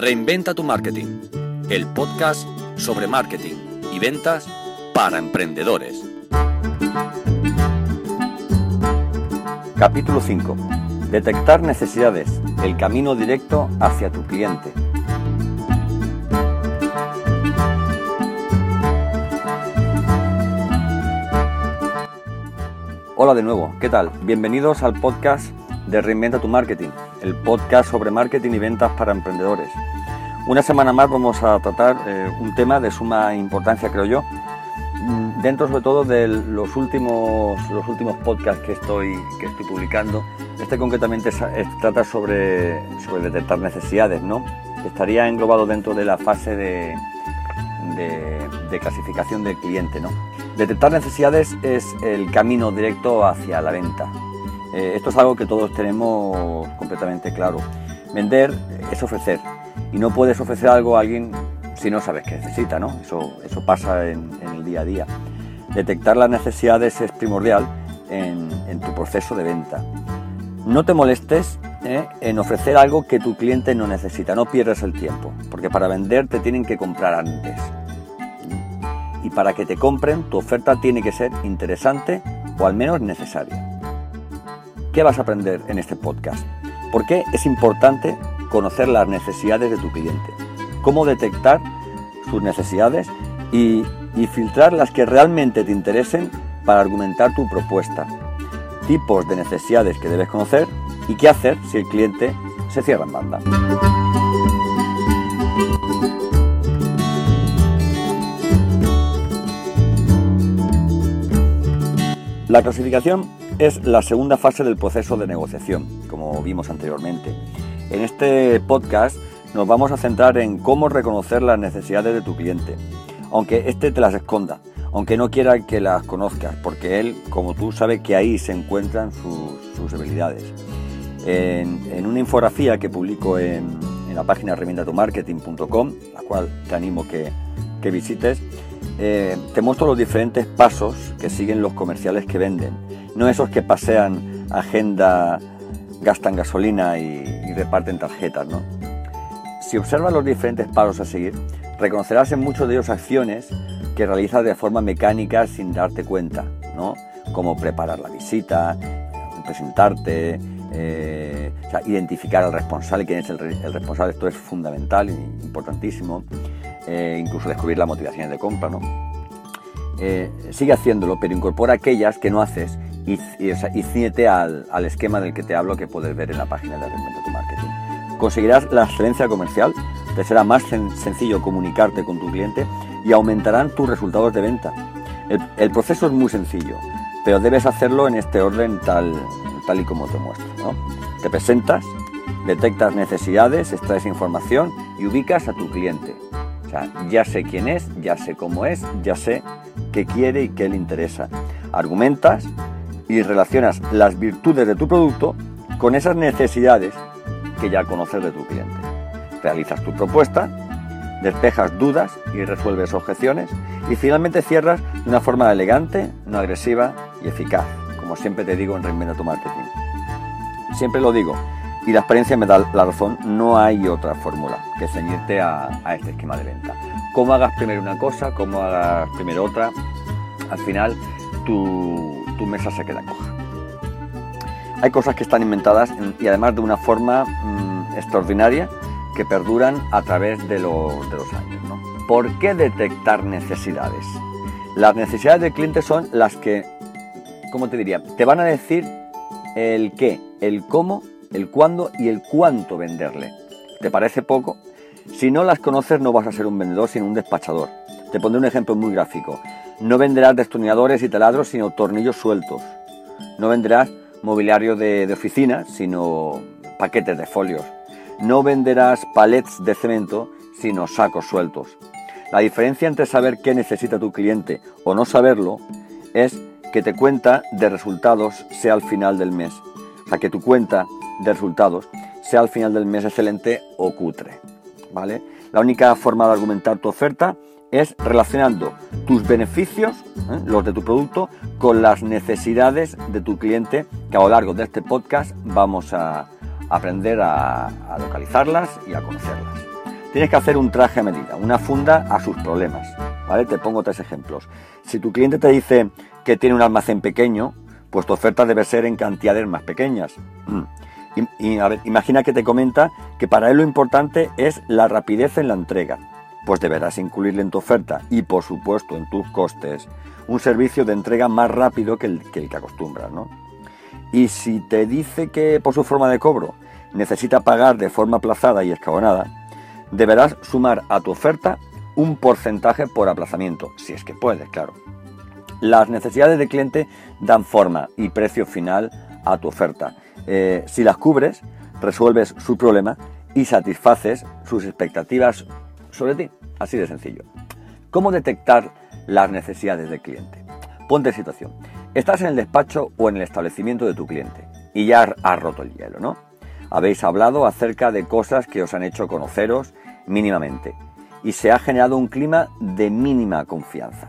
Reinventa tu marketing, el podcast sobre marketing y ventas para emprendedores. Capítulo 5. Detectar necesidades, el camino directo hacia tu cliente. Hola de nuevo, ¿qué tal? Bienvenidos al podcast de Reinventa tu Marketing, el podcast sobre marketing y ventas para emprendedores. Una semana más vamos a tratar eh, un tema de suma importancia, creo yo, mm, dentro sobre todo de los últimos, los últimos podcasts que estoy, que estoy publicando. Este concretamente trata sobre, sobre detectar necesidades, ¿no? Estaría englobado dentro de la fase de, de, clasificación del cliente, ¿no? Detectar necesidades es el camino directo hacia la venta. Eh, esto es algo que todos tenemos completamente claro. Vender es ofrecer y no puedes ofrecer algo a alguien si no sabes qué necesita, ¿no? Eso, eso pasa en, el día a día. Detectar las necesidades es primordial en, tu proceso de venta. No te molestes ¿eh? en ofrecer algo que tu cliente no necesita, no pierdas el tiempo, porque para vender te tienen que comprar antes. Y para que te compren, tu oferta tiene que ser interesante o al menos necesaria. ¿Qué vas a aprender en este podcast? ¿Por qué es importante conocer las necesidades de tu cliente? ¿Cómo detectar sus necesidades y, filtrar las que realmente te interesen para argumentar tu propuesta? Tipos de necesidades que debes conocer y qué hacer si el cliente se cierra en banda. La clasificación es la segunda fase del proceso de negociación, como vimos anteriormente. En este podcast nos vamos a centrar en cómo reconocer las necesidades de tu cliente, aunque éste te las esconda, aunque no quiera que las conozcas, porque él, como tú, sabe que ahí se encuentran sus, debilidades. En, una infografía que publico en, la página reinventatumarketing.com, la cual te animo que, que visites, eh, te muestro los diferentes pasos que siguen los comerciales que venden no esos que pasean agenda, gastan gasolina y, reparten tarjetas, ¿no? Si observas los diferentes pasos a seguir, reconocerás en muchos de ellos acciones que realizas de forma mecánica sin darte cuenta, ¿no? Como preparar la visita, presentarte, eh, identificar al responsable, quién es el, responsable, esto es fundamental importantísimo, eh, incluso descubrir las motivaciones de compra, ¿no? Eh, sigue haciéndolo, pero incorpora aquellas que no haces y, y, al, esquema del que te hablo que puedes ver en la página de tu Marketing. Conseguirás la excelencia comercial, te será más sencillo comunicarte con tu cliente y aumentarán tus resultados de venta. El, proceso es muy sencillo, pero debes hacerlo en este orden tal, tal y como te muestro. Te presentas, detectas necesidades, extraes información y ubicas a tu cliente. O sea, ya sé quién es, ya sé cómo es, ya sé qué quiere y qué le interesa. Argumentas y relacionas las virtudes de tu producto con esas necesidades que ya conoces de tu cliente. Realizas tu propuesta, despejas dudas y resuelves objeciones y finalmente cierras de una forma elegante, no agresiva y eficaz, como siempre te digo en Reinventa tu Marketing. Siempre lo digo y la experiencia me da la razón, no hay otra fórmula que ceñirte a, a este esquema de venta. Cómo hagas primero una cosa, cómo hagas primero otra, al final tu, tu mesa se queda coja. Hay cosas que están inventadas y además de una forma mm, extraordinaria que perduran a través de, los años. ¿Por qué detectar necesidades? Las necesidades del cliente son las que, ¿cómo te diría? Te van a decir el qué, el cómo, el cuándo y el cuánto venderle. ¿Te parece poco? Si no las conoces no vas a ser un vendedor sino un despachador. Te pondré un ejemplo muy gráfico. No venderás destornilladores y taladros, sino tornillos sueltos. No venderás mobiliario de, oficina, sino paquetes de folios. No venderás palets de cemento, sino sacos sueltos. La diferencia entre saber qué necesita tu cliente o no saberlo es que te cuenta de resultados sea al final del mes. O sea, que tu cuenta de resultados sea al final del mes excelente o cutre. ¿Vale? La única forma de argumentar tu oferta es relacionando tus beneficios, ¿eh? los de tu producto, con las necesidades de tu cliente, que a lo largo de este podcast vamos a aprender a, localizarlas y a conocerlas. tienes que hacer un traje a medida, una funda a sus problemas. ¿vale? Te pongo tres ejemplos. Si tu cliente te dice que tiene un almacén pequeño, pues tu oferta debe ser en cantidades más pequeñas. Mm. Y, imagina que te comenta que para él lo importante es la rapidez en la entrega. Pues deberás incluirle en tu oferta y por supuesto en tus costes un servicio de entrega más rápido que el que, acostumbras. ¿no? Y si te dice que por su forma de cobro necesita pagar de forma aplazada y escalonada, deberás sumar a tu oferta un porcentaje por aplazamiento, si es que puedes, claro. Las necesidades del cliente dan forma y precio final a tu oferta. Eh, si las cubres, resuelves su problema y satisfaces sus expectativas sobre ti. Así de sencillo. ¿Cómo detectar las necesidades del cliente? Ponte situación. Estás en el despacho o en el establecimiento de tu cliente y ya has roto el hielo, ¿no? Habéis hablado acerca de cosas que os han hecho conoceros mínimamente y se ha generado un clima de mínima confianza.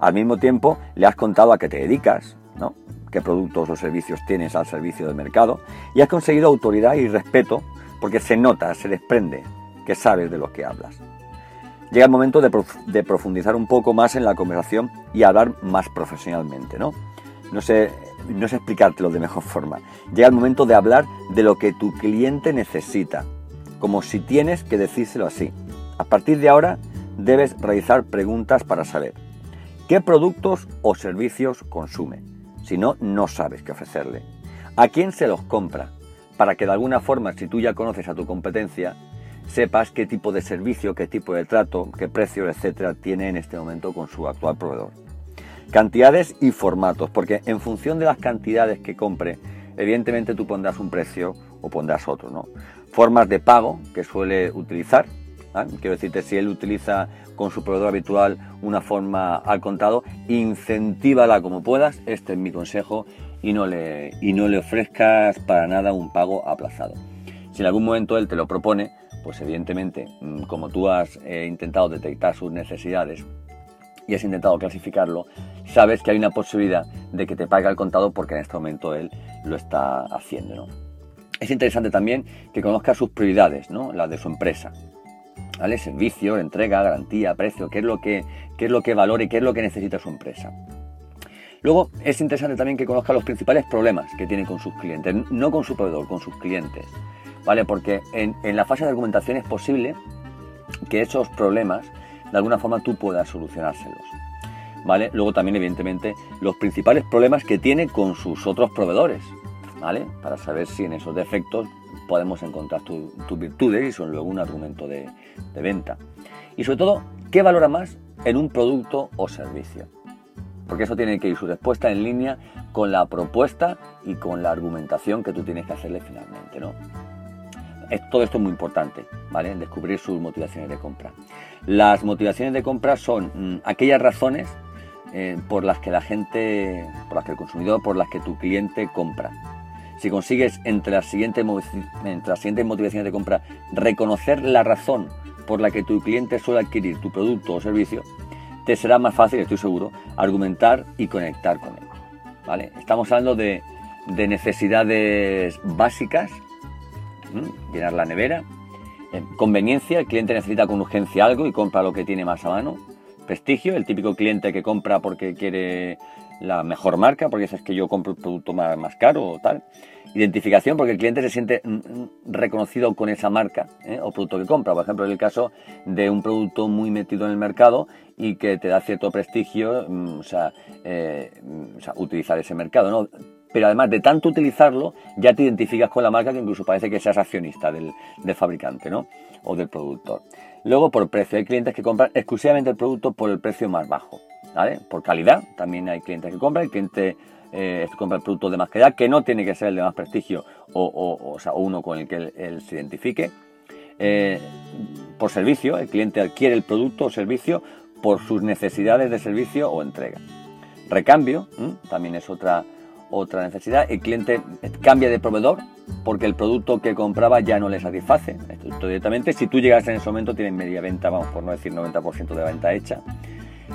Al mismo tiempo, le has contado a qué te dedicas, ¿no? qué productos o servicios tienes al servicio del mercado y has conseguido autoridad y respeto porque se nota, se desprende que sabes de lo que hablas. Llega el momento de, profundizar un poco más en la conversación y hablar más profesionalmente, ¿no? No sé, no sé explicártelo de mejor forma. Llega el momento de hablar de lo que tu cliente necesita, como si tienes que decírselo así. A partir de ahora debes realizar preguntas para saber qué productos o servicios consume. Si no, no sabes qué ofrecerle. ¿A quién se los compra? Para que de alguna forma, si tú ya conoces a tu competencia, sepas qué tipo de servicio, qué tipo de trato, qué precio, etcétera, tiene en este momento con su actual proveedor. Cantidades y formatos, porque en función de las cantidades que compre, evidentemente tú pondrás un precio o pondrás otro, ¿no? Formas de pago que suele utilizar, quiero decirte, si él utiliza con su proveedor habitual una forma al contado, incentívala como puedas, este es mi consejo, y no le, y no le ofrezcas para nada un pago aplazado. Si en algún momento él te lo propone, pues evidentemente, mm, como tú has eh, intentado detectar sus necesidades y has intentado clasificarlo, sabes que hay una posibilidad de que te pague al contado porque en este momento él lo está haciendo. Es interesante también que conozca sus prioridades, ¿no? las de su empresa. ¿vale? Servicio, entrega, garantía, precio, qué es lo que, qué es lo que valore, qué es lo que necesita su empresa. Luego es interesante también que conozca los principales problemas que tiene con sus clientes, no con su proveedor, con sus clientes, ¿vale? Porque en, en la fase de argumentación es posible que esos problemas de alguna forma tú puedas solucionárselos. ¿Vale? Luego también, evidentemente, los principales problemas que tiene con sus otros proveedores, ¿vale? Para saber si en esos defectos podemos encontrar tus virtudes y son luego un argumento de, venta. Y sobre todo, ¿qué valora más en un producto o servicio? Porque eso tiene que ir su respuesta en línea con la propuesta y con la argumentación que tú tienes que hacerle finalmente, ¿no? Todo esto es muy importante, ¿vale? Descubrir sus motivaciones de compra. Las motivaciones de compra son mm, aquellas razones eh, por las que la gente, por las que el consumidor, por las que tu cliente compra. Si consigues entre las, siguientes, entre las siguientes motivaciones de compra reconocer la razón por la que tu cliente suele adquirir tu producto o servicio, te será más fácil, estoy seguro, argumentar y conectar con él. ¿vale? Estamos hablando de, necesidades básicas, llenar la nevera, conveniencia, el cliente necesita con urgencia algo y compra lo que tiene más a mano, prestigio, el típico cliente que compra porque quiere la mejor marca, porque es que yo compro el producto más, más caro o tal. Identificación, porque el cliente se siente mm, mm, reconocido con esa marca ¿eh? o producto que compra. Por ejemplo, en el caso de un producto muy metido en el mercado y que te da cierto prestigio, mm, eh, o, sea, utilizar ese mercado. ¿no? Pero además de tanto utilizarlo, ya te identificas con la marca que incluso parece que seas accionista del, fabricante ¿no? o del productor. Luego, por precio, hay clientes que compran exclusivamente el producto por el precio más bajo. Por calidad, también hay clientes que compran, el cliente eh, compra el producto de más calidad, que no tiene que ser el de más prestigio o, uno con el que él, se identifique. Eh, por servicio, el cliente adquiere el producto o servicio por sus necesidades de servicio o entrega. Recambio, también es otra, otra necesidad. El cliente cambia de proveedor porque el producto que compraba ya no le satisface. Esto directamente, si tú llegas en ese momento, tienes media venta, vamos por no decir 90% de venta hecha.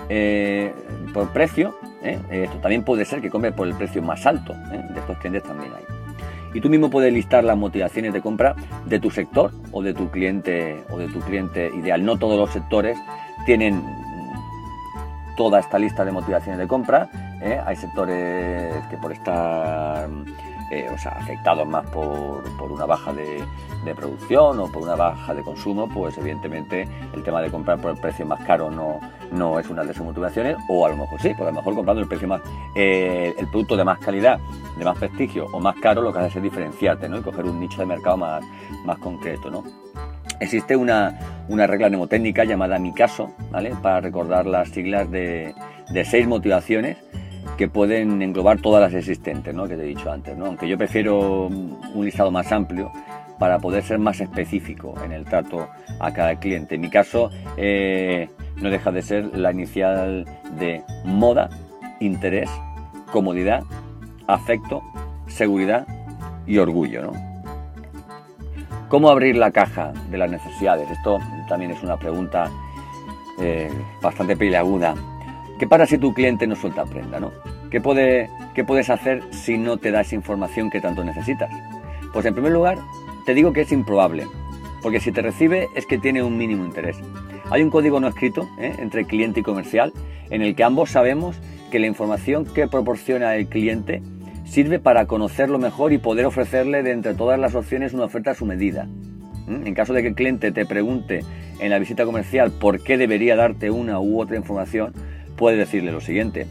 Eh, por precio, ¿eh? esto también puede ser que compre por el precio más alto, ¿eh? de estos clientes también hay. Y tú mismo puedes listar las motivaciones de compra de tu sector o de tu cliente o de tu cliente ideal. No todos los sectores tienen toda esta lista de motivaciones de compra. ¿eh? Hay sectores que por estar eh, o sea, afectados más por, por una baja de, producción o por una baja de consumo, pues evidentemente el tema de comprar por el precio más caro no, no es una de sus motivaciones, o a lo mejor sí, porque a lo mejor comprando el precio más, eh, el producto de más calidad, de más prestigio o más caro, lo que hace es diferenciarte ¿no? y coger un nicho de mercado más, más concreto. ¿no? Existe una, una regla mnemotécnica llamada Mi Caso, ¿vale? para recordar las siglas de, seis motivaciones que pueden englobar todas las existentes, ¿no? que te he dicho antes. ¿no? Aunque yo prefiero un listado más amplio para poder ser más específico en el trato a cada cliente. En mi caso eh, no deja de ser la inicial de moda, interés, comodidad, afecto, seguridad y orgullo. ¿no? ¿Cómo abrir la caja de las necesidades? Esto también es una pregunta eh, bastante peliaguda ¿Qué pasa si tu cliente no suelta prenda? ¿no? ¿Qué, puede, ¿Qué puedes hacer si no te das información que tanto necesitas? Pues en primer lugar, te digo que es improbable, porque si te recibe es que tiene un mínimo interés. Hay un código no escrito ¿eh? entre cliente y comercial en el que ambos sabemos que la información que proporciona el cliente sirve para conocerlo mejor y poder ofrecerle de entre todas las opciones una oferta a su medida. En caso de que el cliente te pregunte en la visita comercial por qué debería darte una u otra información, puedes decirle lo siguiente,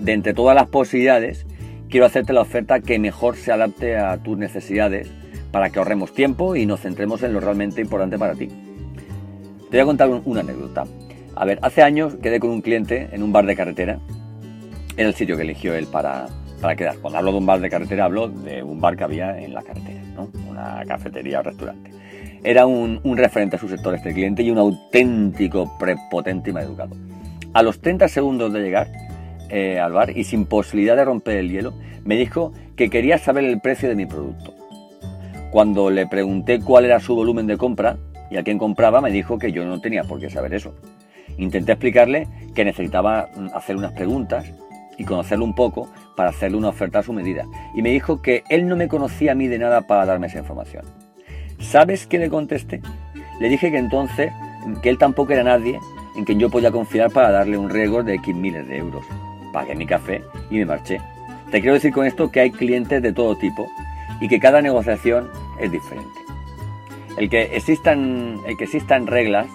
de entre todas las posibilidades, quiero hacerte la oferta que mejor se adapte a tus necesidades para que ahorremos tiempo y nos centremos en lo realmente importante para ti. Te voy a contar una anécdota. A ver, hace años quedé con un cliente en un bar de carretera. Era el sitio que eligió él para, para quedar. Cuando hablo de un bar de carretera, hablo de un bar que había en la carretera, ¿no? una cafetería o restaurante. Era un, referente a su sector este cliente y un auténtico prepotente y mal educado. A los 30 segundos de llegar eh, al bar y sin posibilidad de romper el hielo, me dijo que quería saber el precio de mi producto. Cuando le pregunté cuál era su volumen de compra y a quién compraba, me dijo que yo no tenía por qué saber eso. Intenté explicarle que necesitaba mm, hacer unas preguntas y conocerlo un poco para hacerle una oferta a su medida. Y me dijo que él no me conocía a mí de nada para darme esa información. ¿Sabes qué le contesté? Le dije que entonces, que él tampoco era nadie en quien yo podía confiar para darle un riesgo de X miles de euros. Pagué mi café y me marché. Te quiero decir con esto que hay clientes de todo tipo y que cada negociación es diferente. El que existan, el que existan reglas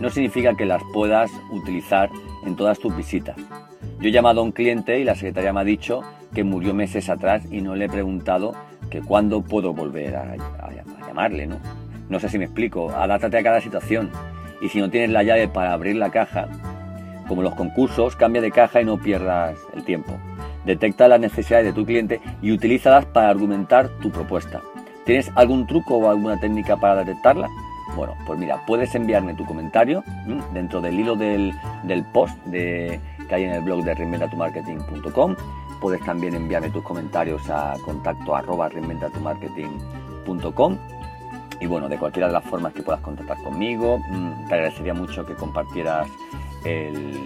no significa que las puedas utilizar en todas tus visitas. Yo he llamado a un cliente y la secretaria me ha dicho que murió meses atrás y no le he preguntado que cuándo puedo volver a, llamarle, ¿no? No sé si me explico, adáptate a cada situación y si no tienes la llave para abrir la caja, como los concursos, cambia de caja y no pierdas el tiempo. Detecta las necesidades de tu cliente y utilízalas para argumentar tu propuesta. ¿Tienes algún truco o alguna técnica para detectarla? Bueno, pues mira, puedes enviarme tu comentario dentro del hilo del, post de, que hay en el blog de reinventatumarketing.com. Puedes también enviarme tus comentarios a contacto arroba reinventatumarketing.com y bueno, de cualquiera de las formas que puedas contactar conmigo, mm, te agradecería mucho que compartieras el,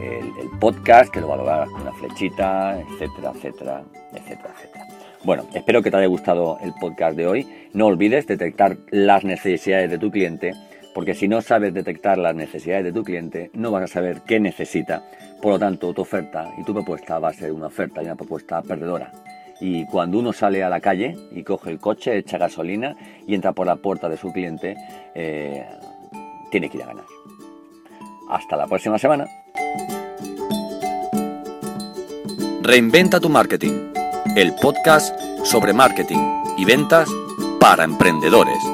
el, podcast, que lo valoraras con una flechita, etcétera, etcétera, etcétera, etcétera. Bueno, espero que te haya gustado el podcast de hoy. No olvides detectar las necesidades de tu cliente, porque si no sabes detectar las necesidades de tu cliente, no vas a saber qué necesita. Por lo tanto, tu oferta y tu propuesta va a ser una oferta y una propuesta perdedora. Y cuando uno sale a la calle y coge el coche, echa gasolina y entra por la puerta de su cliente, eh, tiene que ir a ganar. Hasta la próxima semana. Reinventa tu marketing, el podcast sobre marketing y ventas para emprendedores.